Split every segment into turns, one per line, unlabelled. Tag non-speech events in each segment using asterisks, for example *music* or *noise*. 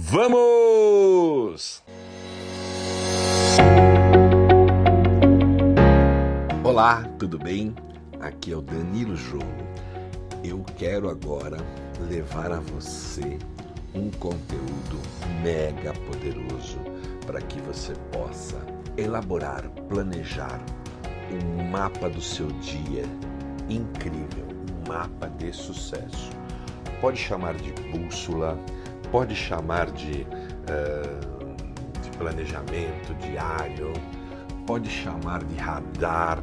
Vamos! Olá, tudo bem? Aqui é o Danilo João. Eu quero agora levar a você um conteúdo mega poderoso para que você possa elaborar, planejar um mapa do seu dia incrível, um mapa de sucesso. Pode chamar de bússola, pode chamar de, uh, de planejamento diário, pode chamar de radar,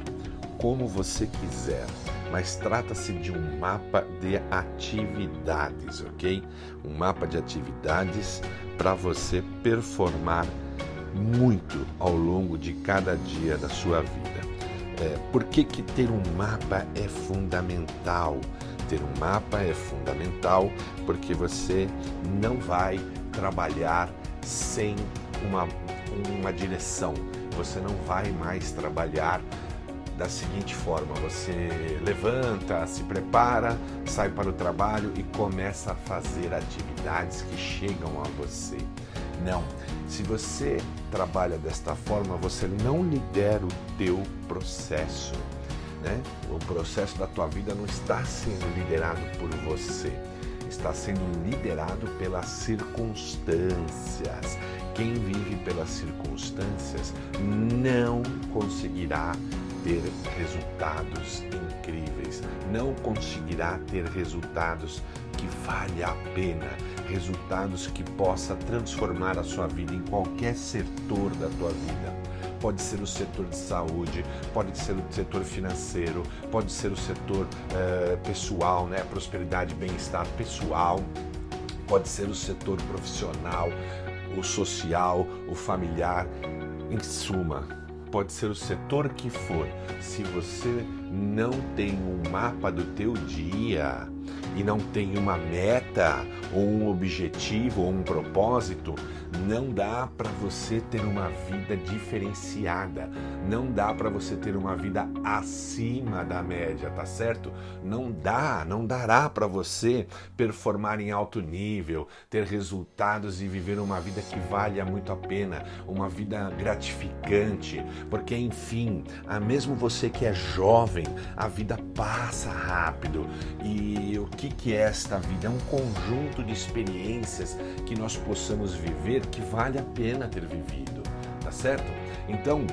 como você quiser mas trata-se de um mapa de atividades, ok? Um mapa de atividades para você performar muito ao longo de cada dia da sua vida. É, por que, que ter um mapa é fundamental? Ter um mapa é fundamental porque você não vai trabalhar sem uma, uma direção. Você não vai mais trabalhar da seguinte forma: você levanta, se prepara, sai para o trabalho e começa a fazer atividades que chegam a você. Não. Se você trabalha desta forma, você não lidera o teu processo. Né? O processo da tua vida não está sendo liderado por você, está sendo liderado pelas circunstâncias. Quem vive pelas circunstâncias não conseguirá ter resultados incríveis, não conseguirá ter resultados que vale a pena, resultados que possa transformar a sua vida em qualquer setor da tua vida. Pode ser o setor de saúde, pode ser o setor financeiro, pode ser o setor uh, pessoal, né? prosperidade, bem-estar pessoal, pode ser o setor profissional, o social, o familiar. Em suma, pode ser o setor que for. Se você não tem um mapa do teu dia, e não tem uma meta ou um objetivo ou um propósito, não dá para você ter uma vida diferenciada, não dá para você ter uma vida acima da média, tá certo? Não dá, não dará para você performar em alto nível, ter resultados e viver uma vida que valha muito a pena, uma vida gratificante, porque enfim, mesmo você que é jovem, a vida passa rápido e o que que, que é esta vida? É um conjunto de experiências que nós possamos viver que vale a pena ter vivido, tá certo? Então,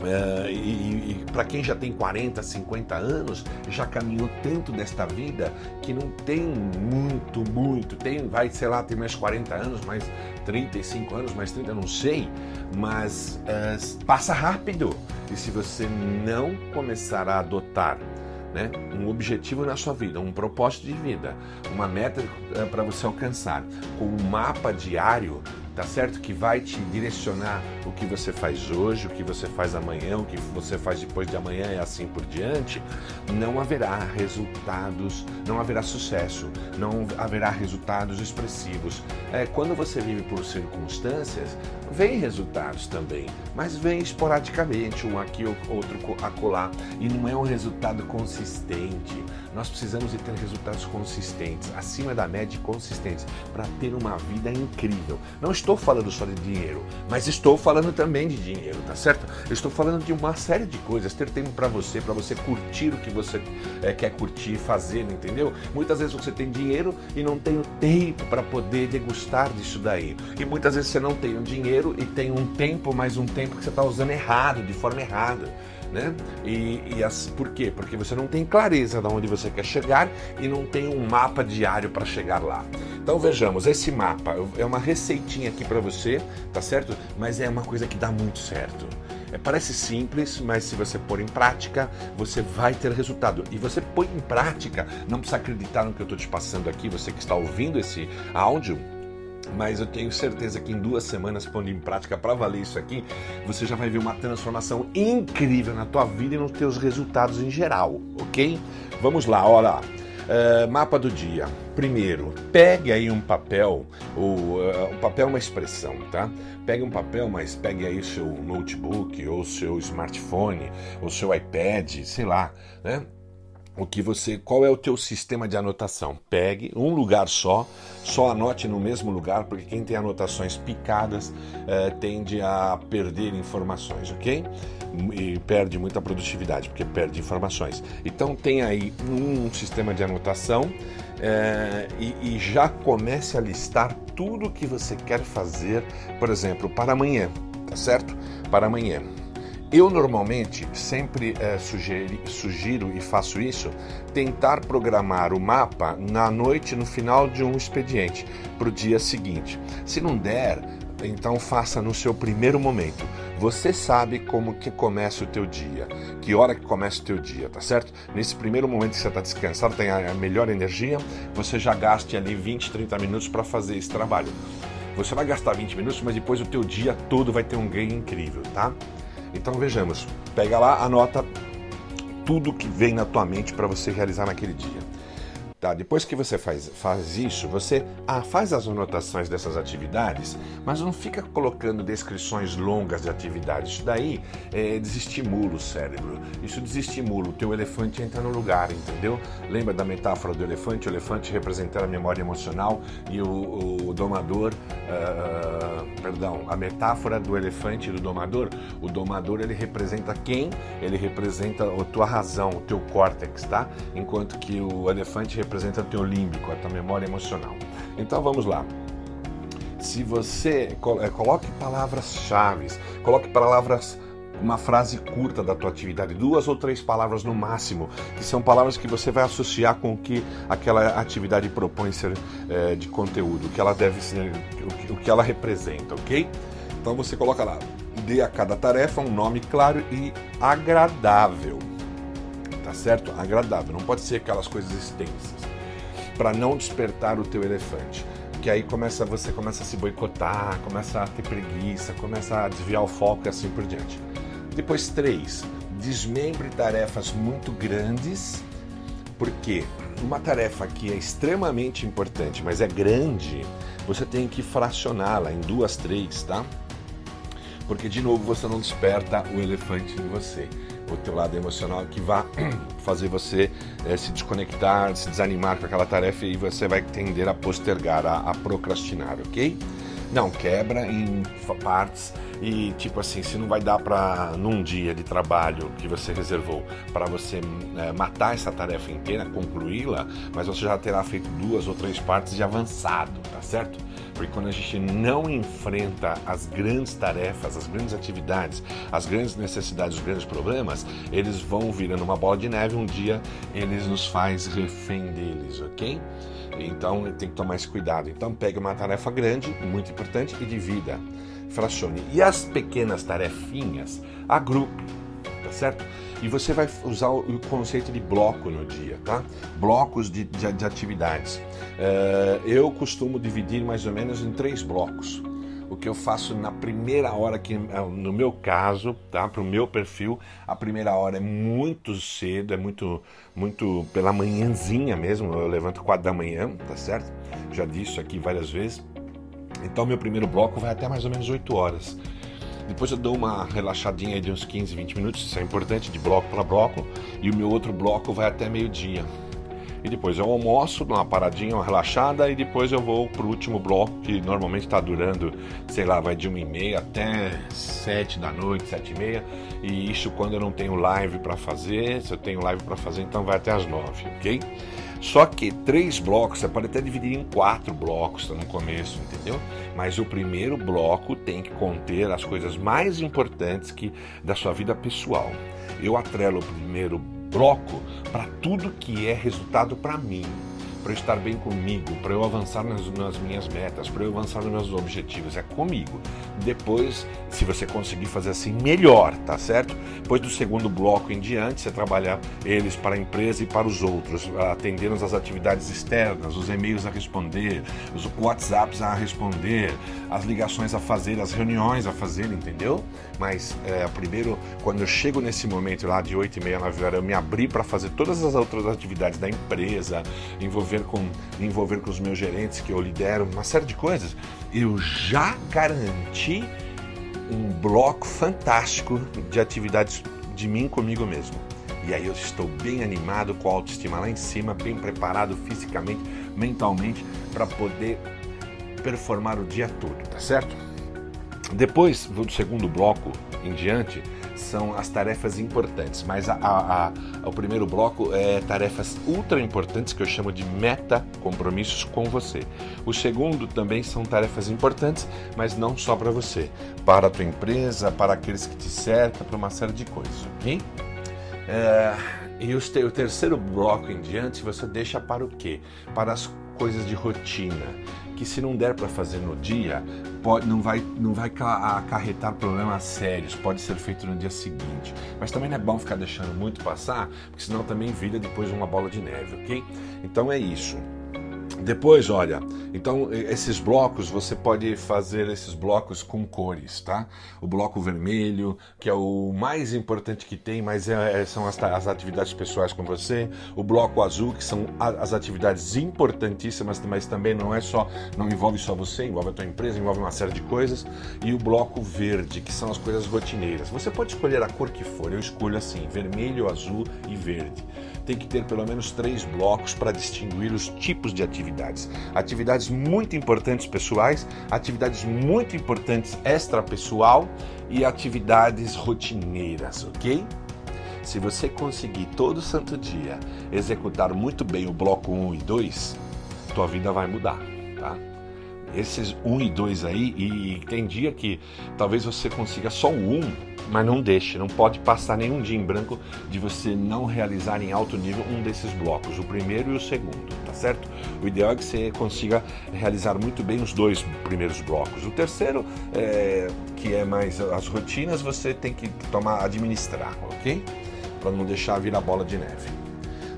Uh, e, e para quem já tem 40, 50 anos, já caminhou tanto desta vida que não tem muito, muito, tem, vai, sei lá, tem mais 40 anos, mais 35 anos, mais 30, não sei, mas uh, passa rápido. E se você não começar a adotar né? um objetivo na sua vida, um propósito de vida, uma meta eh, para você alcançar, com um mapa diário tá certo? Que vai te direcionar o que você faz hoje, o que você faz amanhã, o que você faz depois de amanhã e assim por diante, não haverá resultados, não haverá sucesso, não haverá resultados expressivos. É, quando você vive por circunstâncias, vem resultados também, mas vem esporadicamente, um aqui, outro acolá, e não é um resultado consistente. Nós precisamos de ter resultados consistentes, acima da média e consistentes, para ter uma vida incrível. Não estou falando só de dinheiro, mas estou falando também de dinheiro, tá certo? Eu estou falando de uma série de coisas, ter tempo para você, para você curtir o que você é, quer curtir, fazer, entendeu? Muitas vezes você tem dinheiro e não tem o tempo para poder degustar disso daí. E muitas vezes você não tem o dinheiro e tem um tempo, mas um tempo que você está usando errado, de forma errada né? E, e as, por quê? Porque você não tem clareza de onde você quer chegar e não tem um mapa diário para chegar lá. Então vejamos, esse mapa é uma receitinha aqui para você, tá certo? Mas é uma coisa que dá muito certo. É, parece simples, mas se você pôr em prática, você vai ter resultado. E você põe em prática, não precisa acreditar no que eu estou te passando aqui, você que está ouvindo esse áudio, mas eu tenho certeza que em duas semanas, pondo em prática para valer isso aqui, você já vai ver uma transformação incrível na tua vida e nos teus resultados em geral, ok? Vamos lá, olha. Uh, mapa do dia. Primeiro, pegue aí um papel, o uh, um papel é uma expressão, tá? Pegue um papel, mas pegue aí seu notebook, ou seu smartphone, ou seu iPad, sei lá, né? O que você, qual é o teu sistema de anotação? Pegue um lugar só, só anote no mesmo lugar, porque quem tem anotações picadas eh, tende a perder informações, ok? E perde muita produtividade, porque perde informações. Então tem aí um sistema de anotação eh, e, e já comece a listar tudo que você quer fazer, por exemplo, para amanhã, tá certo? Para amanhã. Eu normalmente sempre é, sugeri, sugiro e faço isso, tentar programar o mapa na noite, no final de um expediente, para o dia seguinte. Se não der, então faça no seu primeiro momento. Você sabe como que começa o teu dia, que hora que começa o teu dia, tá certo? Nesse primeiro momento que você está descansado, tem a melhor energia, você já gaste ali 20, 30 minutos para fazer esse trabalho. Você vai gastar 20 minutos, mas depois o teu dia todo vai ter um ganho incrível, tá? Então vejamos, pega lá, anota tudo que vem na tua mente para você realizar naquele dia. Tá? Depois que você faz, faz isso, você ah, faz as anotações dessas atividades, mas não fica colocando descrições longas de atividades. Isso daí é, desestimula o cérebro. Isso desestimula o teu elefante a entrar no lugar, entendeu? Lembra da metáfora do elefante? O elefante representando a memória emocional e o, o, o domador, uh, perdão, a metáfora do elefante e do domador. O domador ele representa quem? Ele representa a tua razão, o teu córtex, tá? Enquanto que o elefante representa representa teu límbico, a tua memória emocional. Então vamos lá. Se você eh, coloque palavras-chave, coloque palavras uma frase curta da tua atividade, duas ou três palavras no máximo, que são palavras que você vai associar com o que aquela atividade propõe ser é, de conteúdo, o que ela deve ser, o que ela representa, ok? Então você coloca lá, dê a cada tarefa um nome claro e agradável certo? Agradável, não pode ser aquelas coisas extensas, para não despertar o teu elefante. Que aí começa você começa a se boicotar, começa a ter preguiça, começa a desviar o foco e assim por diante. Depois três, desmembre tarefas muito grandes, porque uma tarefa que é extremamente importante, mas é grande, você tem que fracioná-la em duas, três, tá? Porque de novo você não desperta o elefante em você o teu lado emocional que vai *clears throat* fazer você é, se desconectar, se desanimar com aquela tarefa e você vai tender a postergar, a, a procrastinar, ok? Não, quebra em partes e tipo assim, se não vai dar para num dia de trabalho que você reservou para você é, matar essa tarefa inteira, concluí-la, mas você já terá feito duas ou três partes de avançado, tá certo? Porque quando a gente não enfrenta as grandes tarefas, as grandes atividades, as grandes necessidades, os grandes problemas, eles vão virando uma bola de neve. Um dia eles nos faz refém deles, ok? Então tem que tomar esse cuidado. Então pegue uma tarefa grande, muito importante, e divida, fracione. E as pequenas tarefinhas, agrupe, tá certo? E você vai usar o conceito de bloco no dia, tá? Blocos de, de, de atividades. Uh, eu costumo dividir mais ou menos em três blocos. O que eu faço na primeira hora, que é, no meu caso, tá? Para o meu perfil, a primeira hora é muito cedo, é muito, muito pela manhãzinha mesmo. Eu levanto quatro da manhã, tá certo? Já disse aqui várias vezes. Então, meu primeiro bloco vai até mais ou menos 8 horas. Depois eu dou uma relaxadinha de uns 15, 20 minutos, isso é importante, de bloco para bloco. E o meu outro bloco vai até meio-dia. E depois eu almoço, dou uma paradinha, uma relaxada, e depois eu vou pro último bloco, que normalmente está durando, sei lá, vai de uma e meia até sete da noite, sete e meia. E isso quando eu não tenho live para fazer, se eu tenho live para fazer, então vai até as nove, ok? Só que três blocos, você pode até dividir em quatro blocos no começo, entendeu? Mas o primeiro bloco tem que conter as coisas mais importantes que da sua vida pessoal. Eu atrelo o primeiro bloco para tudo que é resultado para mim para eu estar bem comigo, para eu avançar nas, nas, minhas metas, para eu avançar nos meus objetivos. É comigo. Depois, se você conseguir fazer assim, melhor, tá certo? Depois do segundo bloco em diante, você trabalhar eles para a empresa e para os outros, atendendo as atividades externas, os e-mails a responder, os WhatsApps a responder, as ligações a fazer, as reuniões a fazer, entendeu? Mas é, primeiro, quando eu chego nesse momento lá de 8 e meia, 9 horas, eu me abri para fazer todas as outras atividades da empresa, envolver com, envolver com os meus gerentes que eu lidero, uma série de coisas, eu já garanti um bloco fantástico de atividades de mim comigo mesmo. E aí eu estou bem animado, com a autoestima lá em cima, bem preparado fisicamente, mentalmente, para poder performar o dia todo, tá certo? Depois do segundo bloco em diante, são as tarefas importantes, mas a, a, a, o primeiro bloco é tarefas ultra importantes que eu chamo de meta compromissos com você. O segundo também são tarefas importantes, mas não só para você, para a tua empresa, para aqueles que te cercam, para uma série de coisas, ok? É, e o terceiro bloco em diante você deixa para o quê? Para as coisas de rotina que se não der para fazer no dia, pode, não, vai, não vai acarretar problemas sérios, pode ser feito no dia seguinte. Mas também não é bom ficar deixando muito passar, porque senão também vira depois uma bola de neve, ok? Então é isso. Depois, olha, então esses blocos você pode fazer esses blocos com cores, tá? O bloco vermelho, que é o mais importante que tem, mas é, é, são as, as, atividades pessoais com você. O bloco azul, que são as atividades importantíssimas, mas também não é só, não envolve só você, envolve a tua empresa, envolve uma série de coisas. E o bloco verde, que são as coisas rotineiras. Você pode escolher a cor que for, eu escolho assim, vermelho, azul e verde tem que ter pelo menos três blocos para distinguir os tipos de atividades. Atividades muito importantes pessoais, atividades muito importantes extrapessoal e atividades rotineiras, ok? Se você conseguir todo santo dia executar muito bem o bloco 1 e 2, tua vida vai mudar, tá? Esses 1 e 2 aí, e tem dia que talvez você consiga só o 1, mas não deixe, não pode passar nenhum dia em branco de você não realizar em alto nível um desses blocos, o primeiro e o segundo, tá certo? O ideal é que você consiga realizar muito bem os dois primeiros blocos. O terceiro, é, que é mais as rotinas, você tem que tomar, administrar, ok? Para não deixar virar bola de neve.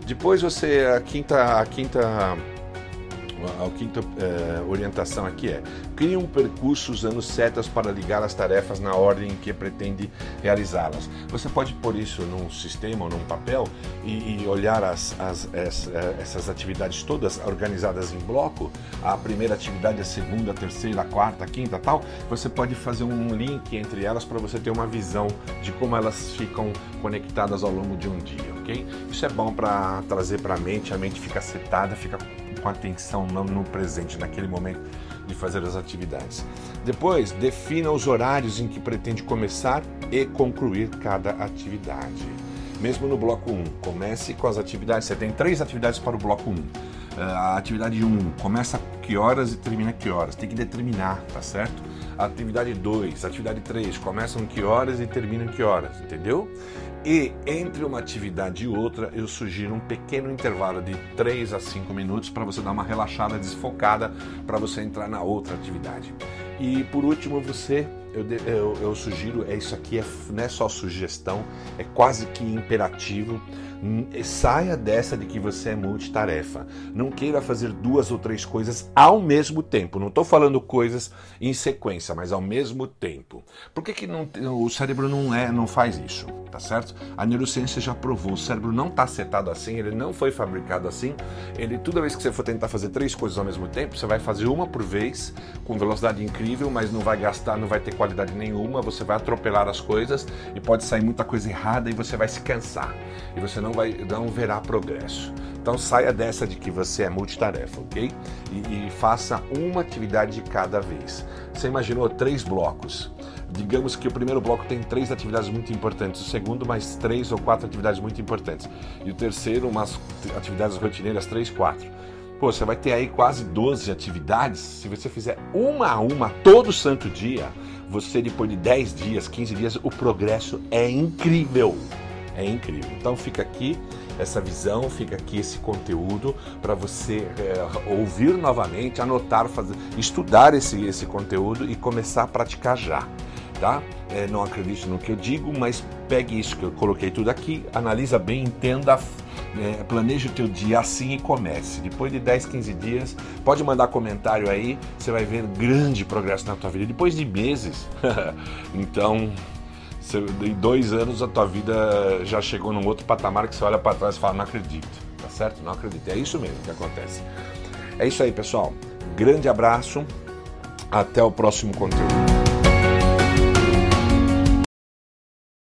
Depois você, a quinta, a quinta a quinta é, orientação aqui é: crie um percurso usando setas para ligar as tarefas na ordem em que pretende realizá-las. Você pode pôr isso num sistema ou num papel e, e olhar as, as, as, eh, essas atividades todas organizadas em bloco, a primeira atividade, a segunda, a terceira, a quarta, a quinta, tal. Você pode fazer um link entre elas para você ter uma visão de como elas ficam conectadas ao longo de um dia, ok? Isso é bom para trazer para a mente, a mente fica setada, fica com atenção no presente, naquele momento de fazer as atividades. Depois, defina os horários em que pretende começar e concluir cada atividade. Mesmo no bloco 1, comece com as atividades. Você tem três atividades para o bloco 1. A atividade 1 começa que horas e termina que horas. Tem que determinar, tá certo? Atividade 2, atividade 3, começam que horas e terminam que horas, entendeu? E entre uma atividade e outra, eu sugiro um pequeno intervalo de 3 a 5 minutos para você dar uma relaxada, desfocada, para você entrar na outra atividade. E por último, você, eu, eu, eu sugiro, é isso aqui é, não é só sugestão, é quase que imperativo saia dessa de que você é multitarefa. Não queira fazer duas ou três coisas ao mesmo tempo. Não estou falando coisas em sequência, mas ao mesmo tempo. Por que, que não, o cérebro não, é, não faz isso? Tá certo? A neurociência já provou. O cérebro não está setado assim, ele não foi fabricado assim. Ele, toda vez que você for tentar fazer três coisas ao mesmo tempo, você vai fazer uma por vez, com velocidade incrível, mas não vai gastar, não vai ter qualidade nenhuma. Você vai atropelar as coisas e pode sair muita coisa errada e você vai se cansar. E você não vai não verá progresso. Então saia dessa de que você é multitarefa, ok? E, e faça uma atividade de cada vez. Você imaginou três blocos? Digamos que o primeiro bloco tem três atividades muito importantes, o segundo mais três ou quatro atividades muito importantes e o terceiro umas atividades rotineiras, três, quatro. Pô, você vai ter aí quase 12 atividades. Se você fizer uma a uma todo santo dia, você depois de 10 dias, 15 dias, o progresso é incrível é incrível. Então fica aqui essa visão, fica aqui esse conteúdo para você é, ouvir novamente, anotar, fazer, estudar esse, esse conteúdo e começar a praticar já. Tá? É, não acredite no que eu digo, mas pegue isso que eu coloquei tudo aqui, analisa bem, entenda, é, planeje o teu dia assim e comece. Depois de 10, 15 dias, pode mandar comentário aí, você vai ver grande progresso na tua vida. Depois de meses, *laughs* então em dois anos a tua vida já chegou num outro patamar que você olha para trás e fala, não acredito, tá certo? Não acredito. É isso mesmo que acontece. É isso aí, pessoal. Grande abraço. Até o próximo conteúdo.